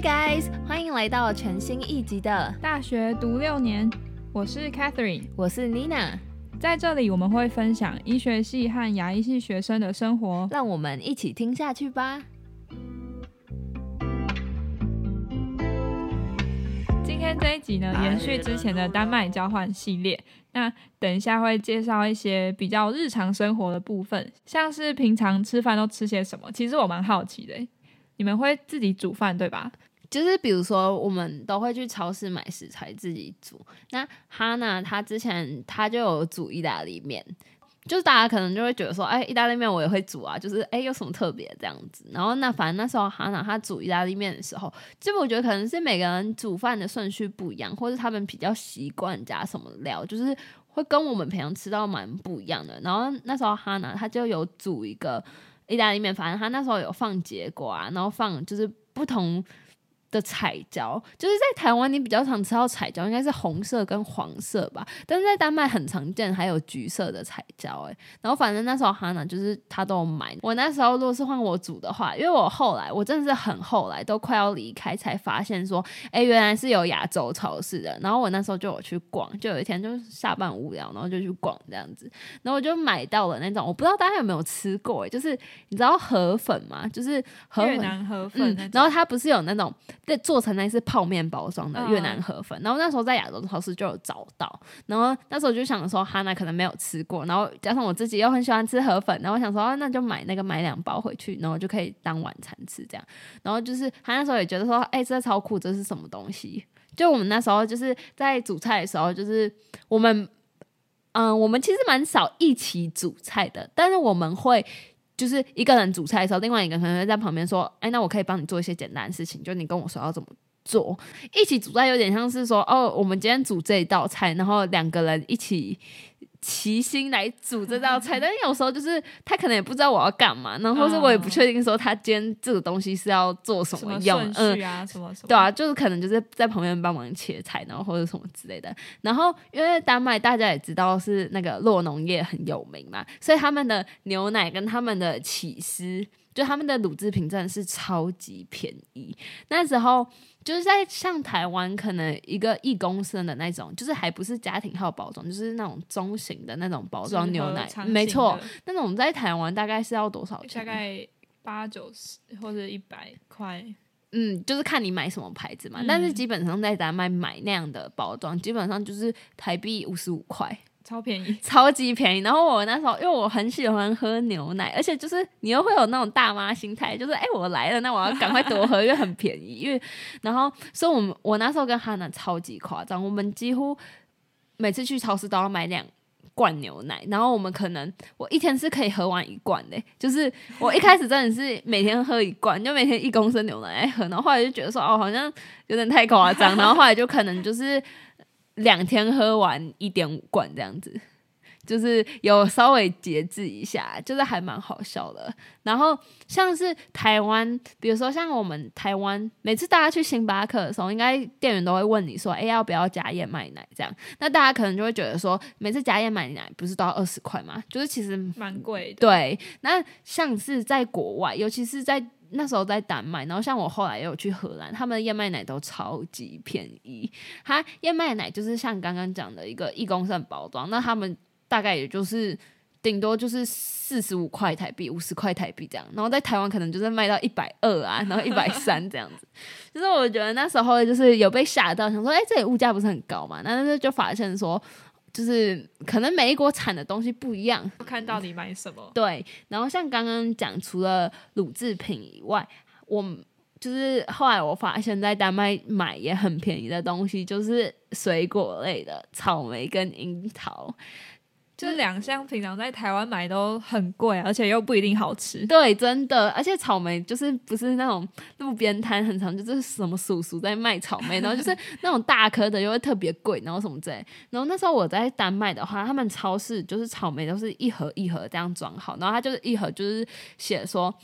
Hi guys，欢迎来到全新一集的大学读六年，我是 Catherine，我是 Nina，在这里我们会分享医学系和牙医系学生的生活，让我们一起听下去吧。今天这一集呢，延续之前的丹麦交换系列，那等一下会介绍一些比较日常生活的部分，像是平常吃饭都吃些什么。其实我蛮好奇的，你们会自己煮饭对吧？就是比如说，我们都会去超市买食材自己煮。那哈娜她之前她就有煮意大利面。就是大家可能就会觉得说，哎，意大利面我也会煮啊，就是哎，有什么特别这样子。然后那反正那时候哈娜她煮意大利面的时候，就我觉得可能是每个人煮饭的顺序不一样，或者他们比较习惯加什么料，就是会跟我们平常吃到蛮不一样的。然后那时候哈娜她就有煮一个意大利面，反正她那时候有放结果啊，然后放就是不同。的彩椒，就是在台湾你比较常吃到彩椒，应该是红色跟黄色吧。但是在丹麦很常见，还有橘色的彩椒。哎，然后反正那时候哈娜就是他都有买。我那时候如果是换我煮的话，因为我后来我真的是很后来都快要离开才发现说，哎，原来是有亚洲超市的。然后我那时候就有去逛，就有一天就是下班无聊，然后就去逛这样子。然后我就买到了那种，我不知道大家有没有吃过，哎，就是你知道河粉吗？就是越南河粉。然后它不是有那种。对，做成那是泡面包装的越南河粉，然后那时候在亚洲超市就有找到，然后那时候就想说哈娜可能没有吃过，然后加上我自己又很喜欢吃河粉，然后我想说那就买那个买两包回去，然后就可以当晚餐吃这样，然后就是他那时候也觉得说，哎，这超酷，这是什么东西？就我们那时候就是在煮菜的时候，就是我们，嗯，我们其实蛮少一起煮菜的，但是我们会。就是一个人煮菜的时候，另外一个可能在旁边说：“哎，那我可以帮你做一些简单的事情，就你跟我说要怎么做。”一起煮菜有点像是说：“哦，我们今天煮这一道菜，然后两个人一起。”齐心来煮这道菜，但是有时候就是他可能也不知道我要干嘛，然后是我也不确定说他今天这个东西是要做什么用，嗯啊什么什么，对啊，就是可能就是在旁边帮忙切菜，然后或者什么之类的。然后因为丹麦大家也知道是那个洛农业很有名嘛，所以他们的牛奶跟他们的起司，就他们的乳制品真的是超级便宜。那时候。就是在像台湾，可能一个一公升的那种，就是还不是家庭号包装，就是那种中型的那种包装牛奶，没错。那种在台湾大概是要多少钱？大概八九十或者一百块。嗯，就是看你买什么牌子嘛。但是基本上在丹麦买那样的包装，基本上就是台币五十五块。超便宜，超级便宜。然后我那时候，因为我很喜欢喝牛奶，而且就是你又会有那种大妈心态，就是哎，我来了，那我要赶快多喝，因为很便宜。因为然后，所以我们我那时候跟哈娜超级夸张，我们几乎每次去超市都要买两罐牛奶。然后我们可能我一天是可以喝完一罐的，就是我一开始真的是每天喝一罐，就每天一公升牛奶喝。然后后来就觉得说哦，好像有点太夸张。然后后来就可能就是。两天喝完一点五罐这样子，就是有稍微节制一下，就是还蛮好笑的。然后像是台湾，比如说像我们台湾，每次大家去星巴克的时候，应该店员都会问你说：“哎，要不要加燕麦奶？”这样，那大家可能就会觉得说，每次加燕麦奶不是都要二十块吗？就是其实蛮贵的。对，那像是在国外，尤其是在。那时候在丹麦，然后像我后来也有去荷兰，他们的燕麦奶都超级便宜。它燕麦奶就是像刚刚讲的一个一公升包装，那他们大概也就是顶多就是四十五块台币、五十块台币这样。然后在台湾可能就是卖到一百二啊，然后一百三这样子。就是我觉得那时候就是有被吓到，想说，哎，这里物价不是很高嘛？那但是就发现说。就是可能每一国产的东西不一样，看到底买什么。对，然后像刚刚讲，除了乳制品以外，我就是后来我发现，在丹麦买也很便宜的东西，就是水果类的，草莓跟樱桃。就是两箱平常在台湾买都很贵，而且又不一定好吃。对，真的，而且草莓就是不是那种路边摊很常就是什么叔叔在卖草莓，然后就是那种大颗的又会特别贵，然后什么之类。然后那时候我在丹麦的话，他们超市就是草莓都是一盒一盒这样装好，然后它就是一盒就是写说。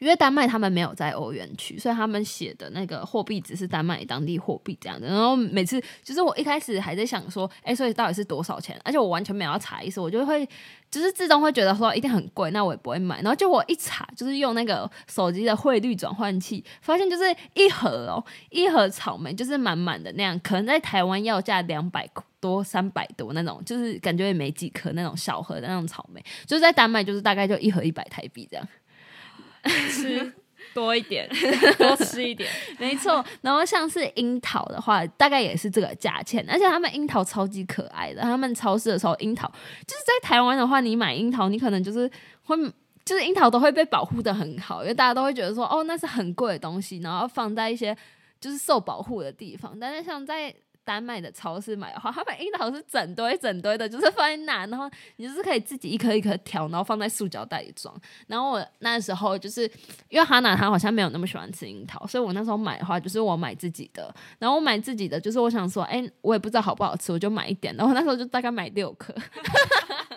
因为丹麦他们没有在欧元区，所以他们写的那个货币只是丹麦当地货币这样的。然后每次就是我一开始还在想说，哎，所以到底是多少钱？而且我完全没有要查意思，我就会就是自动会觉得说一定很贵，那我也不会买。然后就我一查，就是用那个手机的汇率转换器，发现就是一盒哦，一盒草莓就是满满的那样，可能在台湾要价两百多、三百多那种，就是感觉也没几颗那种小盒的那种草莓，就是在丹麦就是大概就一盒一百台币这样。吃多一点，多吃一点，没错。然后像是樱桃的话，大概也是这个价钱。而且他们樱桃超级可爱的，他们超市的时候樱桃就是在台湾的话，你买樱桃，你可能就是会，就是樱桃都会被保护的很好，因为大家都会觉得说，哦，那是很贵的东西，然后放在一些就是受保护的地方。但是像在丹麦的超市买的话，他们樱桃是整堆整堆的，就是放在那，然后你就是可以自己一颗一颗挑，然后放在塑胶袋里装。然后我那时候就是因为哈娜她好像没有那么喜欢吃樱桃，所以我那时候买的话就是我买自己的。然后我买自己的就是我想说，哎，我也不知道好不好吃，我就买一点。然后那时候就大概买六颗。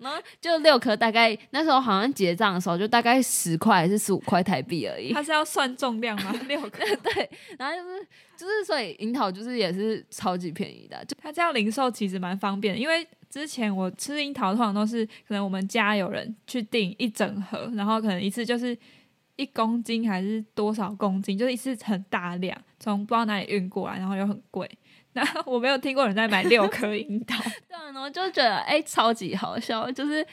然后就六颗，大概那时候好像结账的时候就大概十块还是十五块台币而已。他是要算重量吗？六颗对，然后就是就是所以樱桃就是也是超级便宜的，就他这样零售其实蛮方便。因为之前我吃樱桃通常都是可能我们家有人去订一整盒，然后可能一次就是一公斤还是多少公斤，就是一次很大量从不知道哪里运过来，然后又很贵。那我没有听过人在买六颗樱桃，对啊，我就觉得哎，超级好笑，就是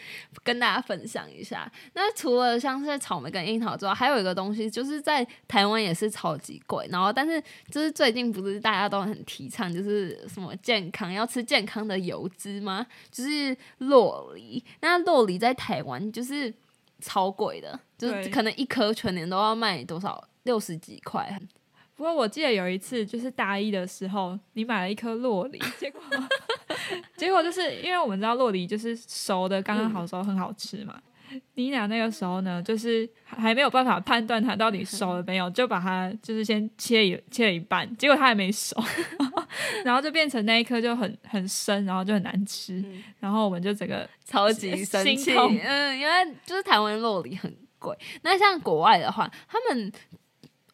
跟大家分享一下。那除了像是草莓跟樱桃之外，还有一个东西，就是在台湾也是超级贵。然后，但是就是最近不是大家都很提倡，就是什么健康要吃健康的油脂吗？就是洛梨。那洛梨在台湾就是超贵的，就是可能一颗全年都要卖多少六十几块。不过我记得有一次，就是大一的时候，你买了一颗洛梨，结果结果就是因为我们知道洛梨就是熟的刚刚好熟，很好吃嘛。你俩那个时候呢，就是还没有办法判断它到底熟了没有，就把它就是先切一切了一半，结果它还没熟，然后就变成那一颗就很很生，然后就很难吃，然后我们就整个超级生气，嗯，因为就是台湾洛梨很贵，那像国外的话，他们。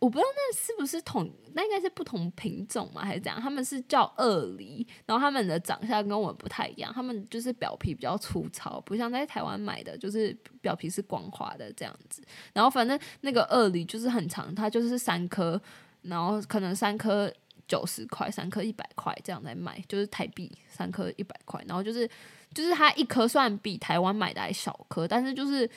我不知道那是不是同，那应该是不同品种嘛，还是怎样？他们是叫鳄梨，然后他们的长相跟我们不太一样，他们就是表皮比较粗糙，不像在台湾买的，就是表皮是光滑的这样子。然后反正那个鳄梨就是很长，它就是三颗，然后可能三颗九十块，三颗一百块这样在卖，就是台币三颗一百块。然后就是就是它一颗算比台湾买的还小颗，但是就是。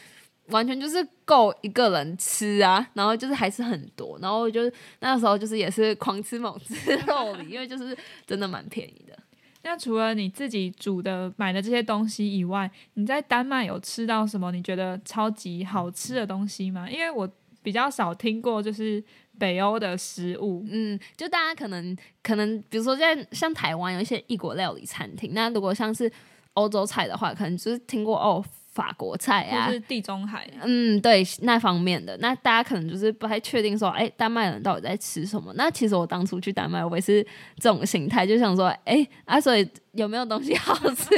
完全就是够一个人吃啊，然后就是还是很多，然后就是那时候就是也是狂吃猛吃肉梨，因为就是真的蛮便宜的。那除了你自己煮的买的这些东西以外，你在丹麦有吃到什么你觉得超级好吃的东西吗？因为我比较少听过就是北欧的食物，嗯，就大家可能可能比如说在像台湾有一些异国料理餐厅，那如果像是欧洲菜的话，可能就是听过哦。法国菜啊，就是地中海，嗯，对那方面的，那大家可能就是不太确定说，哎，丹麦人到底在吃什么？那其实我当初去丹麦，我也是这种心态，就想说，哎，啊，所以有没有东西好吃？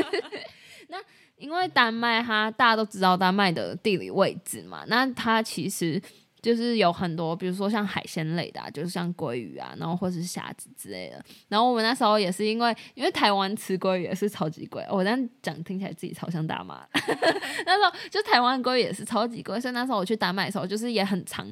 那因为丹麦它大家都知道丹麦的地理位置嘛，那它其实。就是有很多，比如说像海鲜类的，就是像鲑鱼啊，然后或者是虾子之类的。然后我们那时候也是因为，因为台湾吃鲑鱼也是超级贵，我这样讲听起来自己超像大妈。那时候就台湾鲑鱼也是超级贵，所以那时候我去丹麦的时候，就是也很常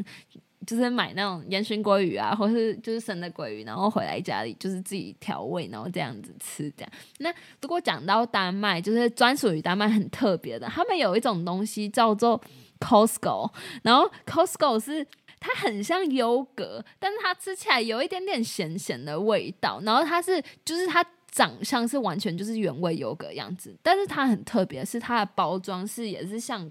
就是买那种烟熏鲑鱼啊，或是就是生的鲑鱼，然后回来家里就是自己调味，然后这样子吃。这样，那如果讲到丹麦，就是专属于丹麦很特别的，他们有一种东西叫做。Costco，然后 Costco 是它很像优格，但是它吃起来有一点点咸咸的味道。然后它是就是它长相是完全就是原味优格样子，但是它很特别，是它的包装是也是像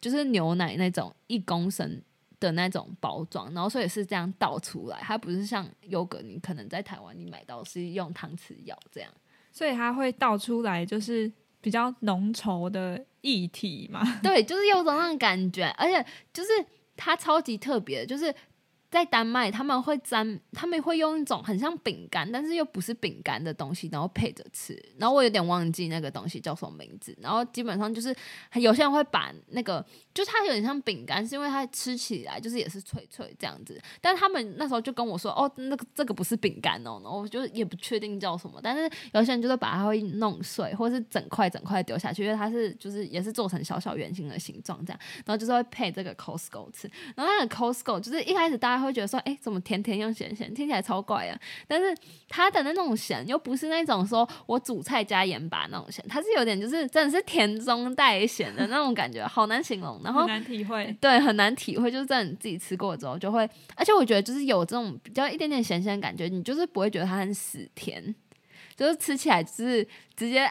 就是牛奶那种一公升的那种包装，然后所以是这样倒出来，它不是像优格，你可能在台湾你买到是用汤匙舀这样，所以它会倒出来就是比较浓稠的。液体嘛，对，就是有种那种感觉，而且就是它超级特别，就是在丹麦他们会沾，他们会用一种很像饼干，但是又不是饼干的东西，然后配着吃。然后我有点忘记那个东西叫什么名字。然后基本上就是有些人会把那个，就是它有点像饼干，是因为它吃起来就是也是脆脆这样子。但他们那时候就跟我说，哦，那个这个不是饼干哦，然后我就也不确定叫什么。但是有些人就是把它会弄碎，或是整块整块丢下去，因为它是就是也是做成小小圆形的形状这样。然后就是会配这个 Costco 吃。然后那个 Costco 就是一开始大家会觉得说，哎，怎么甜甜又咸咸，听起来超怪啊。但是它的那种咸又不是那种说我煮菜加盐巴那种咸，它是有点就是真的是甜中带咸的那种感觉，好难形容。然后难体会，对，很难体会，就是在你自己吃过之后就会，而且我觉得就是有这种比较一点点咸咸的感觉，你就是不会觉得它很死甜，就是吃起来就是直接。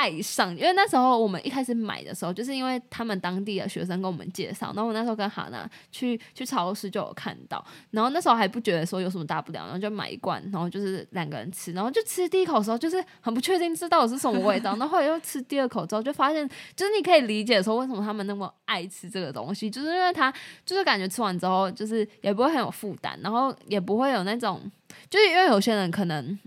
爱上，因为那时候我们一开始买的时候，就是因为他们当地的学生跟我们介绍，然后我那时候跟哈娜去去超市就有看到，然后那时候还不觉得说有什么大不了，然后就买一罐，然后就是两个人吃，然后就吃第一口的时候就是很不确定这到底是什么味道，然后后来又吃第二口之后就发现，就是你可以理解说为什么他们那么爱吃这个东西，就是因为他就是感觉吃完之后就是也不会很有负担，然后也不会有那种，就是因为有些人可能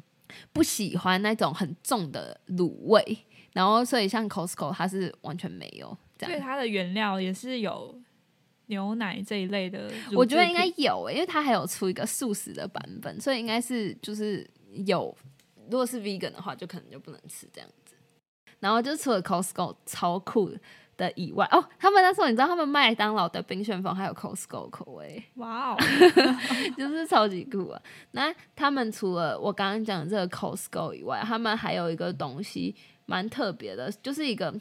不喜欢那种很重的卤味。然后，所以像 Costco 它是完全没有，所以它的原料也是有牛奶这一类的。我觉得应该有，因为它还有出一个素食的版本，所以应该是就是有。如果是 vegan 的话，就可能就不能吃这样子。然后就除了 Costco 超酷的以外，哦，他们那时候你知道他们麦当劳的冰旋风还有 Costco 口味，哇哦，就是超级酷啊！那他们除了我刚刚讲这个 Costco 以外，他们还有一个东西。蛮特别的，就是一个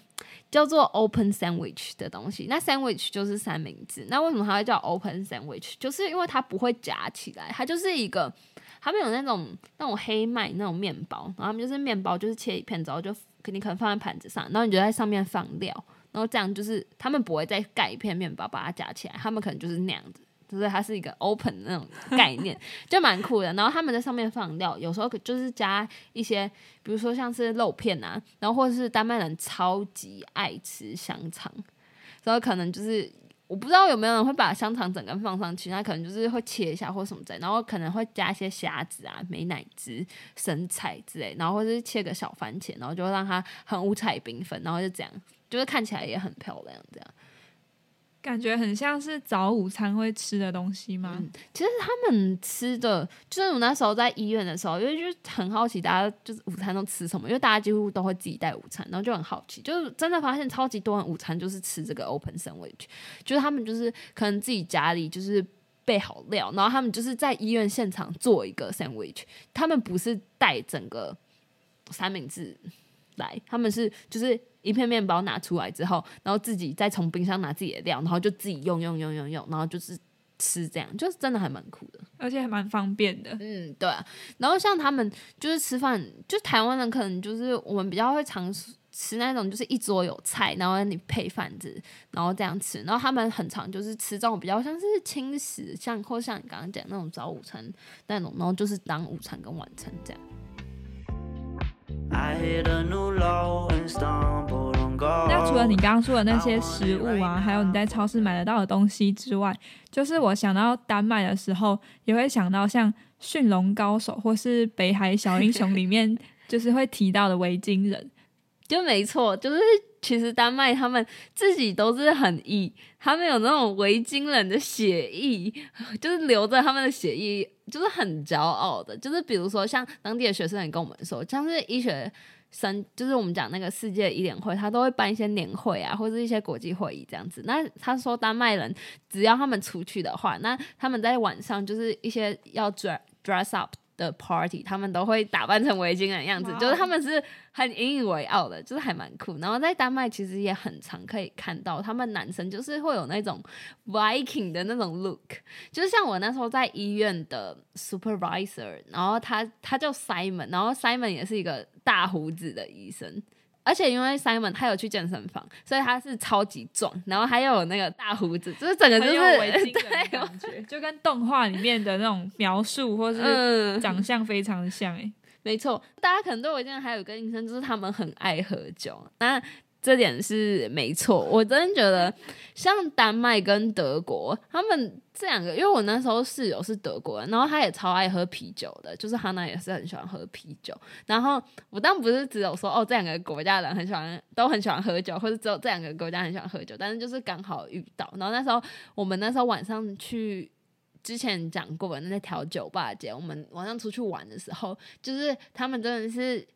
叫做 open sandwich 的东西。那 sandwich 就是三明治。那为什么它会叫 open sandwich？就是因为它不会夹起来，它就是一个，他们有那种那种黑麦那种面包，然后他们就是面包就是切一片之后就肯定可能放在盘子上，然后你就在上面放料，然后这样就是他们不会再盖一片面包把它夹起来，他们可能就是那样子。就是它是一个 open 那种概念，就蛮酷的。然后他们在上面放料，有时候就是加一些，比如说像是肉片啊，然后或者是丹麦人超级爱吃香肠，然后可能就是我不知道有没有人会把香肠整根放上去，那可能就是会切一下或什么之类，然后可能会加一些虾子啊、美乃滋、生菜之类，然后或者是切个小番茄，然后就让它很五彩缤纷，然后就这样，就是看起来也很漂亮，这样。感觉很像是早午餐会吃的东西吗？其实他们吃的，就是我那时候在医院的时候，因为就很好奇，大家就是午餐都吃什么，因为大家几乎都会自己带午餐，然后就很好奇，就是真的发现超级多人午餐就是吃这个 open sandwich，就是他们就是可能自己家里就是备好料，然后他们就是在医院现场做一个 sandwich，他们不是带整个三明治来，他们是就是。一片面包拿出来之后，然后自己再从冰箱拿自己的料，然后就自己用用用用用，然后就是吃这样，就是真的还蛮酷的，而且还蛮方便的。嗯，对。啊然后像他们就是吃饭，就台湾人可能就是我们比较会尝试吃那种，就是一桌有菜，然后你配饭子，然后这样吃。然后他们很常就是吃这种比较像是轻食，像或像你刚刚讲那种早午餐那种，然后就是当午餐跟晚餐这样。那除了你刚刚说的那些食物啊，还有你在超市买得到的东西之外，就是我想到丹麦的时候，也会想到像《驯龙高手》或是《北海小英雄》里面 就是会提到的维京人，就没错，就是其实丹麦他们自己都是很义，他们有那种维京人的血裔，就是留着他们的血裔。就是很骄傲的，就是比如说像当地的学生也跟我们说，像是医学生，就是我们讲那个世界一联会，他都会办一些年会啊，或者一些国际会议这样子。那他说丹麦人只要他们出去的话，那他们在晚上就是一些要 dress dress up。的 party，他们都会打扮成围巾的样子，就是他们是很引以为傲的，就是还蛮酷。然后在丹麦其实也很常可以看到，他们男生就是会有那种 Viking 的那种 look，就是像我那时候在医院的 supervisor，然后他他叫 Simon，然后 Simon 也是一个大胡子的医生。而且因为 Simon 他有去健身房，所以他是超级壮，然后还有那个大胡子，就是整个就是 对，感觉就跟动画里面的那种描述或是长相非常的像哎，没错，大家可能对我现在还有一个印象就是他们很爱喝酒，那这点是没错。我真的觉得，像丹麦跟德国，他们这两个，因为我那时候室友是德国人，然后他也超爱喝啤酒的，就是哈娜也是很喜欢喝啤酒。然后我当不是只有说哦，这两个国家人很喜欢，都很喜欢喝酒，或者只有这两个国家很喜欢喝酒，但是就是刚好遇到。然后那时候我们那时候晚上去。之前讲过的那条酒吧街，我们晚上出去玩的时候，就是他们真的是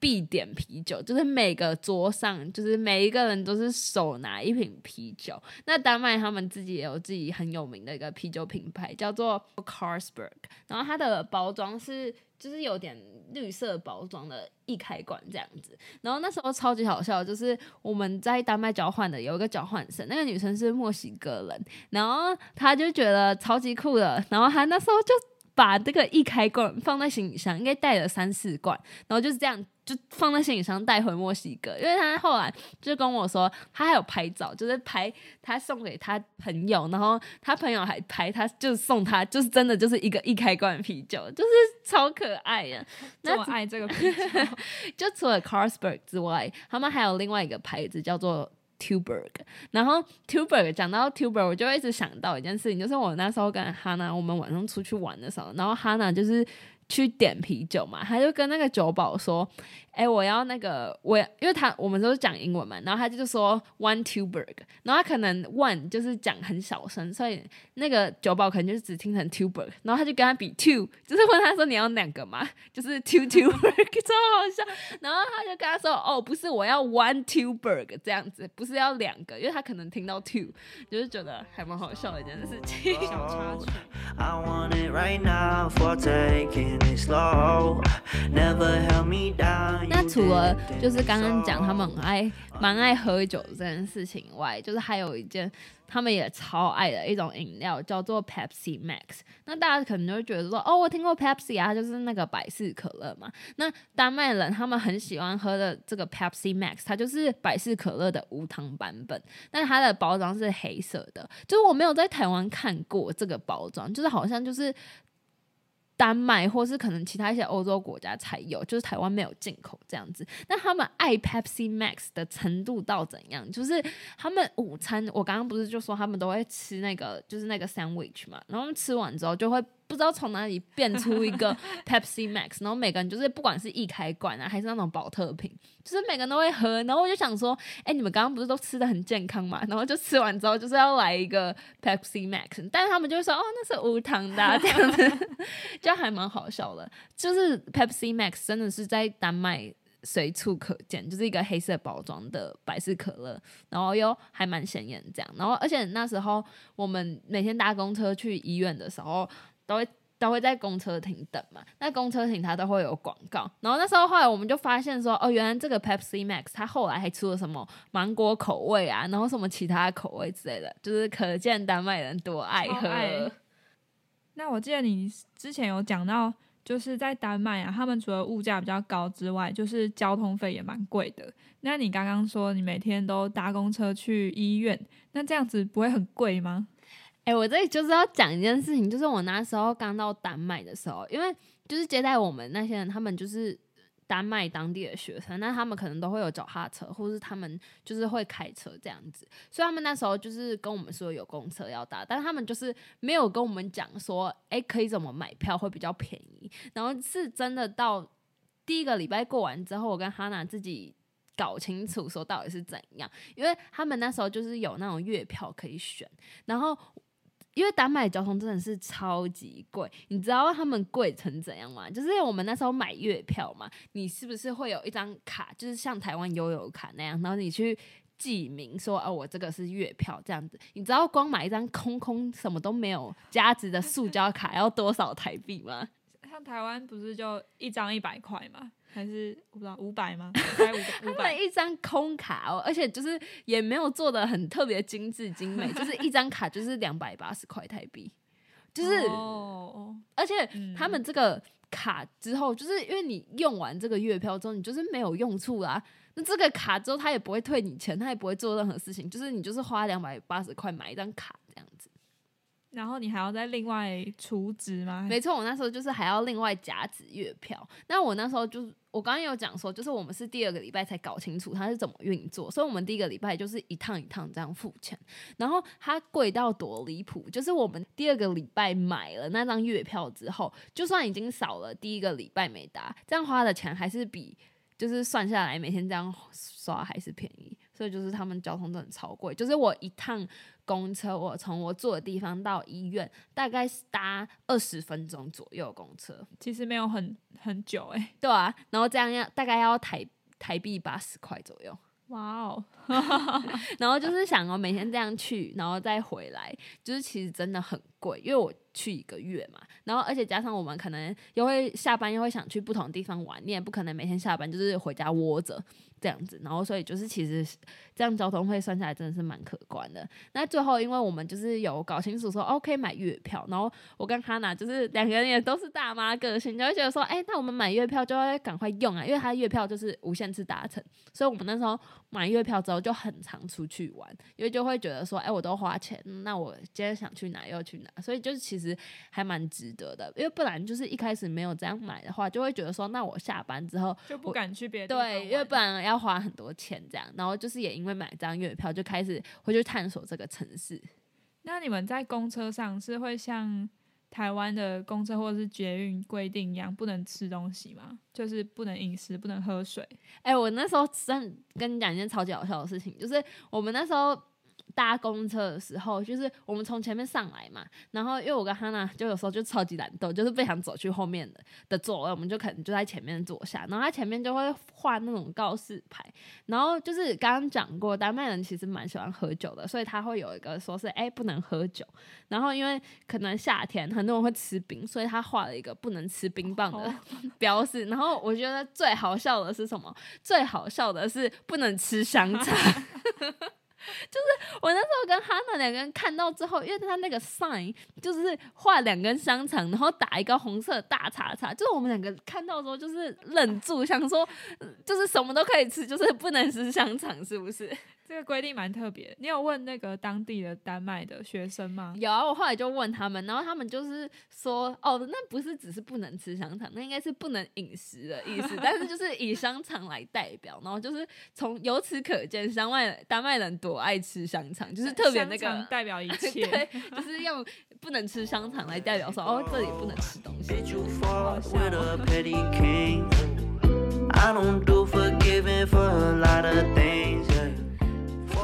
必点啤酒，就是每个桌上，就是每一个人都是手拿一瓶啤酒。那丹麦他们自己也有自己很有名的一个啤酒品牌，叫做 Carlsberg，然后它的包装是。就是有点绿色包装的易开罐这样子，然后那时候超级好笑，就是我们在丹麦交换的有一个交换生，那个女生是墨西哥人，然后她就觉得超级酷的，然后她那时候就。把这个一开罐放在行李箱，应该带了三四罐，然后就是这样就放在行李箱带回墨西哥。因为他后来就跟我说，他还有拍照，就是拍他送给他朋友，然后他朋友还拍他，就送他，就是真的就是一个一开罐啤酒，就是超可爱呀。那么爱这个啤酒，就除了 Carlsberg 之外，他们还有另外一个牌子叫做。Tuber，然后 Tuber 讲到 Tuber，我就一直想到一件事情，就是我那时候跟哈娜，我们晚上出去玩的时候，然后哈娜就是去点啤酒嘛，他就跟那个酒保说。哎，我要那个，我因为他我们都是讲英文嘛，然后他就说 one tuberg，然后他可能 one 就是讲很小声，所以那个酒保可能就是只听成 tuberg，然后他就跟他比 two，就是问他说你要两个嘛，就是 two tuberg，超好笑，然后他就跟他说哦，不是我要 one tuberg 这样子，不是要两个，因为他可能听到 two，就是觉得还蛮好笑的一件事情。小插曲。那除了就是刚刚讲他们很爱蛮爱喝酒这件事情以外，就是还有一件他们也超爱的一种饮料叫做 Pepsi Max。那大家可能就会觉得说，哦，我听过 Pepsi 啊，就是那个百事可乐嘛。那丹麦人他们很喜欢喝的这个 Pepsi Max，它就是百事可乐的无糖版本，但它的包装是黑色的。就是我没有在台湾看过这个包装，就是好像就是。丹麦或是可能其他一些欧洲国家才有，就是台湾没有进口这样子。那他们爱 Pepsi Max 的程度到怎样？就是他们午餐，我刚刚不是就说他们都会吃那个，就是那个 sandwich 嘛，然后吃完之后就会。不知道从哪里变出一个 Pepsi Max，然后每个人就是不管是易开罐啊，还是那种保特瓶，就是每个人都会喝。然后我就想说，哎，你们刚刚不是都吃的很健康嘛？然后就吃完之后就是要来一个 Pepsi Max，但是他们就会说，哦，那是无糖的，这样子，就还蛮好笑的。就是 Pepsi Max 真的是在丹麦随处可见，就是一个黑色包装的百事可乐，然后又还蛮显眼这样。然后而且那时候我们每天搭公车去医院的时候。都会都会在公车亭等嘛，那公车亭它都会有广告，然后那时候后来我们就发现说，哦，原来这个 Pepsi Max 它后来还出了什么芒果口味啊，然后什么其他口味之类的，就是可见丹麦人多爱喝。那我记得你之前有讲到，就是在丹麦啊，他们除了物价比较高之外，就是交通费也蛮贵的。那你刚刚说你每天都搭公车去医院，那这样子不会很贵吗？哎，我这里就是要讲一件事情，就是我那时候刚到丹麦的时候，因为就是接待我们那些人，他们就是丹麦当地的学生，那他们可能都会有脚踏车，或是他们就是会开车这样子，所以他们那时候就是跟我们说有公车要搭，但他们就是没有跟我们讲说，哎，可以怎么买票会比较便宜。然后是真的到第一个礼拜过完之后，我跟哈娜自己搞清楚说到底是怎样，因为他们那时候就是有那种月票可以选，然后。因为丹麦交通真的是超级贵，你知道他们贵成怎样吗？就是我们那时候买月票嘛，你是不是会有一张卡，就是像台湾悠游卡那样，然后你去记名说，哦，我这个是月票这样子。你知道光买一张空空什么都没有价值的塑胶卡要多少台币吗？像台湾不是就一张一百块吗？还是我不知道五百吗？才五五百一张空卡哦，而且就是也没有做的很特别精致精美，就是一张卡就是两百八十块台币，就是哦，而且他们这个卡之后，就是因为你用完这个月票之后，你就是没有用处啦。那这个卡之后，他也不会退你钱，他也不会做任何事情，就是你就是花两百八十块买一张卡这样子。然后你还要再另外储值吗？没错，我那时候就是还要另外加值月票。那我那时候就是我刚刚有讲说，就是我们是第二个礼拜才搞清楚它是怎么运作，所以我们第一个礼拜就是一趟一趟这样付钱。然后它贵到多离谱，就是我们第二个礼拜买了那张月票之后，就算已经少了第一个礼拜没搭，这样花的钱还是比就是算下来每天这样刷还是便宜。所以就是他们交通真的超贵，就是我一趟公车，我从我住的地方到医院，大概是搭二十分钟左右公车，其实没有很很久哎、对啊，然后这样要大概要台台币八十块左右，哇哦，然后就是想哦每天这样去，然后再回来，就是其实真的很贵，因为我去一个月嘛，然后而且加上我们可能又会下班又会想去不同地方玩，你也不可能每天下班就是回家窝着这样子，然后所以就是其实这样交通费算下来真的是蛮可观的。那最后因为我们就是有搞清楚说 OK 买月票，然后我跟哈娜就是两个人也都是大妈个性，就会觉得说，哎、那我们买月票就要赶快用啊，因为它月票就是无限次达成，所以我们那时候买月票之后就很常出去玩，因为就会觉得说，哎、我都花钱，那我今天想去哪又去哪，所以就是其实还蛮值得的，因为不然就是一开始没有这样买的话，就会觉得说，那我下班之后就不敢去别的地方对，因为不然要花很多钱这样，然后就是也因为买这张月票，就开始会去探索这个城市。那你们在公车上是会像台湾的公车或者是捷运规定一样，不能吃东西吗？就是不能饮食，不能喝水。哎、我那时候真跟你讲一件超级好笑的事情，就是我们那时候搭公车的时候，就是我们从前面上来嘛，然后因为我跟哈娜就有时候就超级懒惰，就是不想走去后面的的座位，我们就可能就在前面坐下，然后他前面就会画那种告示牌，然后就是刚刚讲过，丹麦人其实蛮喜欢喝酒的，所以他会有一个说是哎、不能喝酒，然后因为可能夏天很多人会吃冰，所以他画了一个不能吃冰棒的哦 标示。然后我觉得最好笑的是什么？最好笑的是不能吃香肠。就是我那时候跟哈娜两个人看到之后，因为他那个 sign 就是画两根香肠，然后打一个红色大叉叉，就是我们两个看到的时候就是忍住，想说就是什么都可以吃，就是不能吃香肠，是不是？这个规定蛮特别。你有问那个当地的丹麦的学生吗？有啊，我后来就问他们，然后他们就是说，哦，那不是只是不能吃香肠，那应该是不能饮食的意思，但是就是以香肠来代表，然后就是从由此可见，香麦丹麦人多爱吃香肠，就是特别那个。代表一 对切。，就是用不能吃香肠来代表说，哦，这里不能吃东西。I don't do forgiving for a lot of things.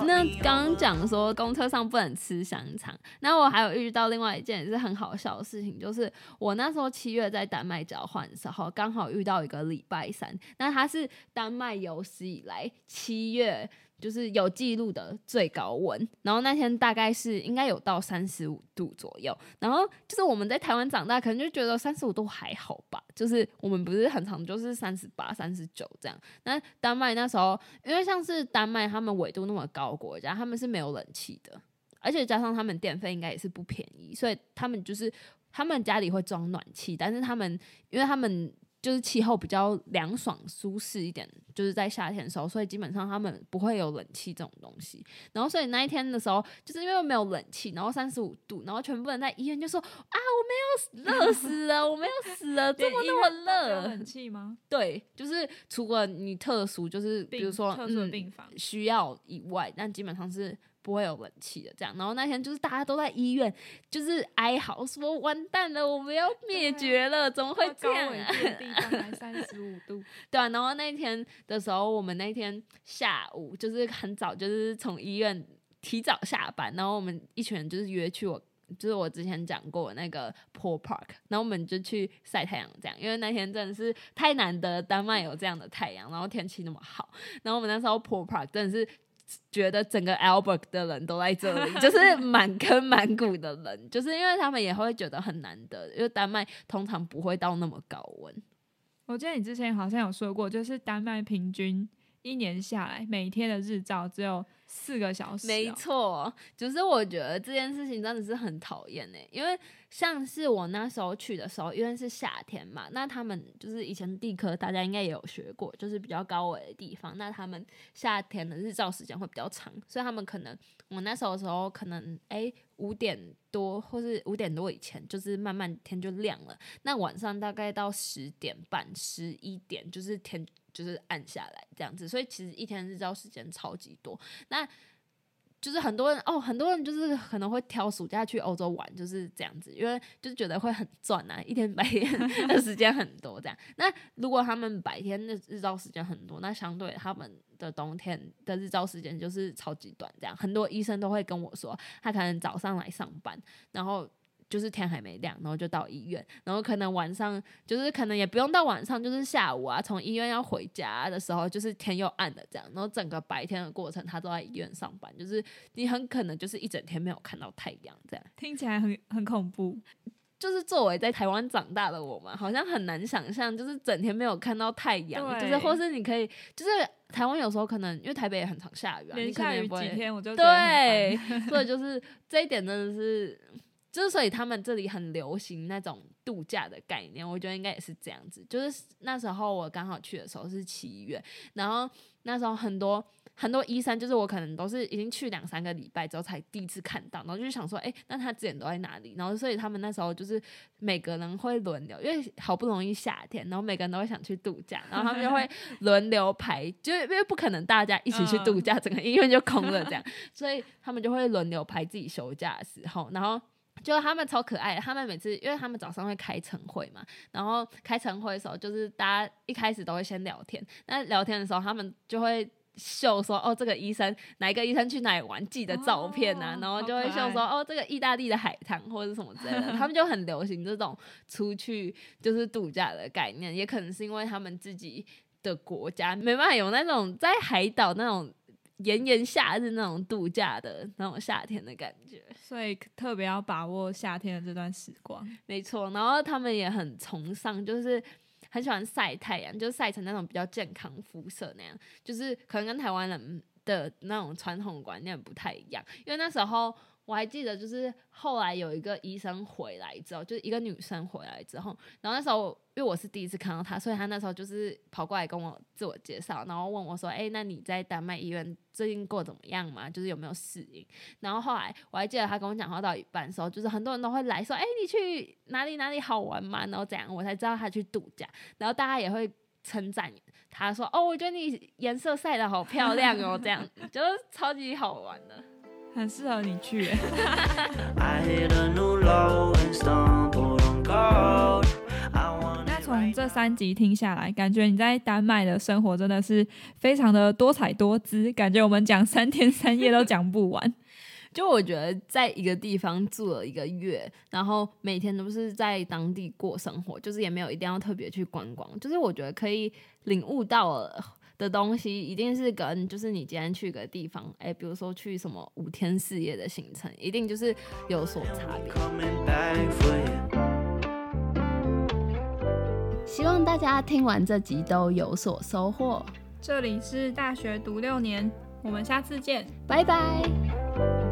那刚刚讲说公车上不能吃香肠，那我还有遇到另外一件也是很好笑的事情，就是我那时候七月在丹麦交换的时候，刚好遇到一个礼拜三，那它是丹麦有史以来七月就是有记录的最高温，然后那天大概是应该有到三十五度左右，然后就是我们在台湾长大，可能就觉得三十五度还好吧，就是我们不是很常就是三十八、三十九这样。那丹麦那时候，因为像是丹麦他们纬度那么高国家，他们是没有冷气的，而且加上他们电费应该也是不便宜，所以他们就是他们家里会装暖气，但是他们因为他们就是气候比较凉爽舒适一点，就是在夏天的时候，所以基本上他们不会有冷气这种东西。然后所以那一天的时候，就是因为没有冷气，然后三十五度，然后全部人在医院就说啊，我们要热死了，我们要死了，这么那么热？冷气吗？对，就是除了你特殊，就是比如说特殊的嗯病房，需要以外，但基本上是不会有冷气的这样。然后那天就是大家都在医院，就是哀嚎说完蛋了，我们要灭绝了，怎么会这样啊？度的地方才三十五度，对啊，然后那天的时候，我们那天下午就是很早，就是从医院提早下班，然后我们一群人就是约去我。就是我之前讲过那个 Pool Park，然后我们就去晒太阳，这样，因为那天真的是太难得，丹麦有这样的太阳，然后天气那么好，然后我们那时候 Pool Park 真的是觉得整个 Albert 的人都在这里，就是满坑满谷的人，就是因为他们也会觉得很难得，因为丹麦通常不会到那么高温。我记得你之前好像有说过，就是丹麦平均一年下来，每天的日照只有四个小时、哦。没错，就是我觉得这件事情真的是很讨厌呢，因为像是我那时候去的时候，因为是夏天嘛，那他们就是以前地科大家应该也有学过，就是比较高纬的地方，那他们夏天的日照时间会比较长，所以他们可能我那时候的时候可能哎五点多或是五点多以前，就是慢慢天就亮了，那晚上大概到十点半、十一点，就是天就是暗下来这样子，所以其实一天日照时间超级多。那就是很多人哦，很多人就是可能会挑暑假去欧洲玩，就是这样子，因为就是觉得会很赚啊，一天白天 的时间很多这样。那如果他们白天的日照时间很多，那相对他们的冬天的日照时间就是超级短，这样很多医生都会跟我说，他可能早上来上班，然后。就是天还没亮，然后就到医院，然后可能晚上就是可能也不用到晚上，就是下午啊，从医院要回家的时候，就是天又暗了这样，然后整个白天的过程他都在医院上班，就是你很可能就是一整天没有看到太阳这样。听起来很很恐怖。就是作为在台湾长大的我们，好像很难想象，就是整天没有看到太阳，就是或是你可以，就是台湾有时候可能因为台北也很常下雨啊，连下雨几天我就对烦，所以就是这一点真的是，就是所以他们这里很流行那种度假的概念，我觉得应该也是这样子。就是那时候我刚好去的时候是七月，然后那时候很多很多医生，就是我可能都是已经去两三个礼拜之后才第一次看到，然后就想说，哎、那他之前都在哪里？然后所以他们那时候就是每个人会轮流，因为好不容易夏天，然后每个人都会想去度假，然后他们就会 轮流排，就是因为不可能大家一起去度假，整个医院就空了这样，所以他们就会轮流排自己休假的时候，然后。就他们超可爱的，他们每次因为他们早上会开晨会嘛，然后开晨会的时候，就是大家一开始都会先聊天，那聊天的时候，他们就会秀说哦，这个医生哪一个医生去哪里玩记的照片啊，哦然后就会秀说哦，这个意大利的海滩或者是什么之类的，他们就很流行这种出去就是度假的概念，也可能是因为他们自己的国家没办法有那种在海岛那种炎炎夏日那种度假的那种夏天的感觉。所以特别要把握夏天的这段时光。没错，然后他们也很崇尚，就是很喜欢晒太阳，就晒成那种比较健康肤色那样，就是可能跟台湾人的那种传统观念不太一样。因为那时候我还记得，就是后来有一个医生回来之后，就是一个女生回来之后，然后那时候因为我是第一次看到她，所以她那时候就是跑过来跟我自我介绍，然后问我说：“哎、那你在丹麦医院最近过怎么样嘛？就是有没有适应？”然后后来我还记得她跟我讲话到一半的时候，就是很多人都会来说：“哎、你去哪里哪里好玩吗？”然后怎样，我才知道她去度假。然后大家也会称赞他说：“哦，我觉得你颜色晒得好漂亮哦，这样 就是超级好玩的。很适合你去。那从这三集听下来，感觉你在丹麦的生活真的是非常的多彩多姿，感觉我们讲三天三夜都讲不完。就我觉得在一个地方住了一个月，然后每天都是在当地过生活，就是也没有一定要特别去观光，就是我觉得可以领悟到的东西，一定是跟就是你今天去个地方，哎，比如说去什么五天四夜的行程，一定就是有所差别。希望大家听完这集都有所收获，这里是大学读六年，我们下次见。拜拜。